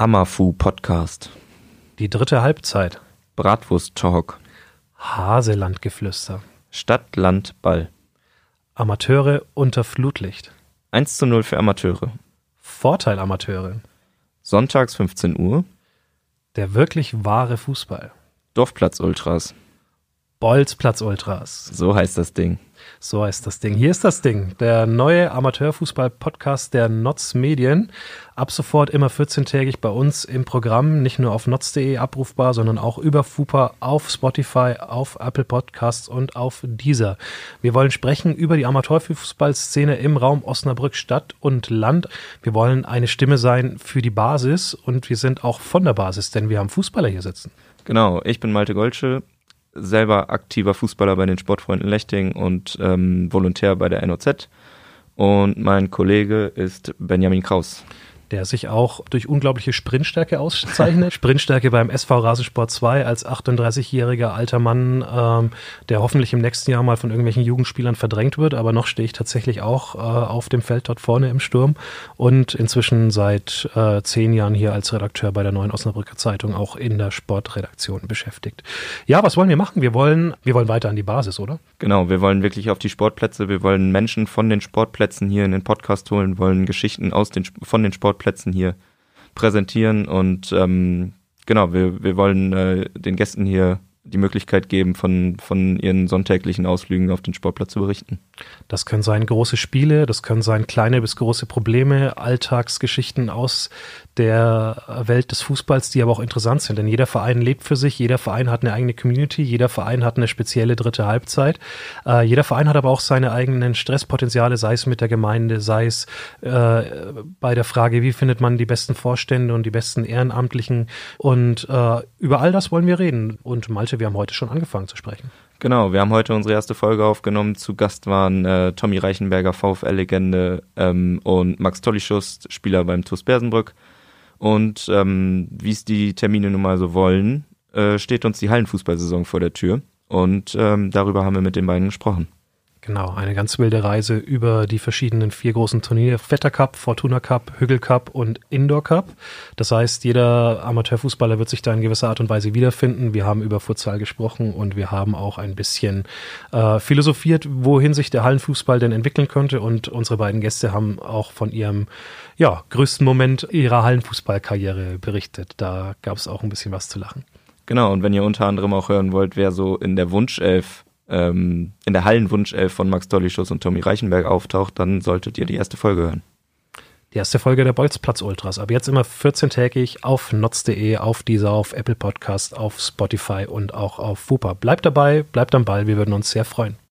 Amafu Podcast. Die dritte Halbzeit. Bratwurst Talk. Haselandgeflüster. Stadt, Land, Ball. Amateure unter Flutlicht. 1 zu 0 für Amateure. Vorteil Amateure. Sonntags 15 Uhr. Der wirklich wahre Fußball. Dorfplatz Ultras. Bolzplatz Ultras. So heißt das Ding. So heißt das Ding. Hier ist das Ding. Der neue Amateurfußball-Podcast der Notz Medien. Ab sofort immer 14-tägig bei uns im Programm. Nicht nur auf notz.de abrufbar, sondern auch über FUPA auf Spotify, auf Apple Podcasts und auf Deezer. Wir wollen sprechen über die Amateurfußballszene im Raum Osnabrück Stadt und Land. Wir wollen eine Stimme sein für die Basis und wir sind auch von der Basis, denn wir haben Fußballer hier sitzen. Genau, ich bin Malte Golsche, selber aktiver Fußballer bei den Sportfreunden Lechting und ähm, Volontär bei der NOZ. Und mein Kollege ist Benjamin Kraus der sich auch durch unglaubliche Sprintstärke auszeichnet. Sprintstärke beim SV Rasensport 2 als 38-jähriger alter Mann, ähm, der hoffentlich im nächsten Jahr mal von irgendwelchen Jugendspielern verdrängt wird, aber noch stehe ich tatsächlich auch äh, auf dem Feld dort vorne im Sturm und inzwischen seit äh, zehn Jahren hier als Redakteur bei der Neuen Osnabrücker Zeitung auch in der Sportredaktion beschäftigt. Ja, was wollen wir machen? Wir wollen, wir wollen weiter an die Basis, oder? Genau, wir wollen wirklich auf die Sportplätze, wir wollen Menschen von den Sportplätzen hier in den Podcast holen, wollen Geschichten aus den, von den Sportplätzen Sportplätzen hier präsentieren und ähm, genau, wir, wir wollen äh, den Gästen hier die Möglichkeit geben, von, von ihren sonntäglichen Ausflügen auf den Sportplatz zu berichten. Das können sein große Spiele, das können sein kleine bis große Probleme, Alltagsgeschichten aus der Welt des Fußballs, die aber auch interessant sind. Denn jeder Verein lebt für sich, jeder Verein hat eine eigene Community, jeder Verein hat eine spezielle dritte Halbzeit. Äh, jeder Verein hat aber auch seine eigenen Stresspotenziale, sei es mit der Gemeinde, sei es äh, bei der Frage, wie findet man die besten Vorstände und die besten Ehrenamtlichen. Und äh, über all das wollen wir reden. Und Malte, wir haben heute schon angefangen zu sprechen. Genau, wir haben heute unsere erste Folge aufgenommen. Zu Gast waren äh, Tommy Reichenberger, VfL-Legende ähm, und Max Tollischus, Spieler beim TuS Bersenbrück. Und ähm, wie es die Termine nun mal so wollen, äh, steht uns die Hallenfußballsaison vor der Tür. Und ähm, darüber haben wir mit den beiden gesprochen. Genau, eine ganz wilde Reise über die verschiedenen vier großen Turniere. Vetter Cup, Fortuna Cup, Hügel Cup und Indoor Cup. Das heißt, jeder Amateurfußballer wird sich da in gewisser Art und Weise wiederfinden. Wir haben über Futsal gesprochen und wir haben auch ein bisschen äh, philosophiert, wohin sich der Hallenfußball denn entwickeln könnte. Und unsere beiden Gäste haben auch von ihrem ja, größten Moment ihrer Hallenfußballkarriere berichtet. Da gab es auch ein bisschen was zu lachen. Genau, und wenn ihr unter anderem auch hören wollt, wer so in der Wunschelf ähm, in der Hallenwunschelf von Max Dollischus und Tommy Reichenberg auftaucht, dann solltet ihr die erste Folge hören. Die erste Folge der Bolzplatz Ultras. Aber jetzt immer 14-tägig auf notz.de, auf dieser, auf Apple Podcast, auf Spotify und auch auf FUPA. Bleibt dabei, bleibt am Ball, wir würden uns sehr freuen.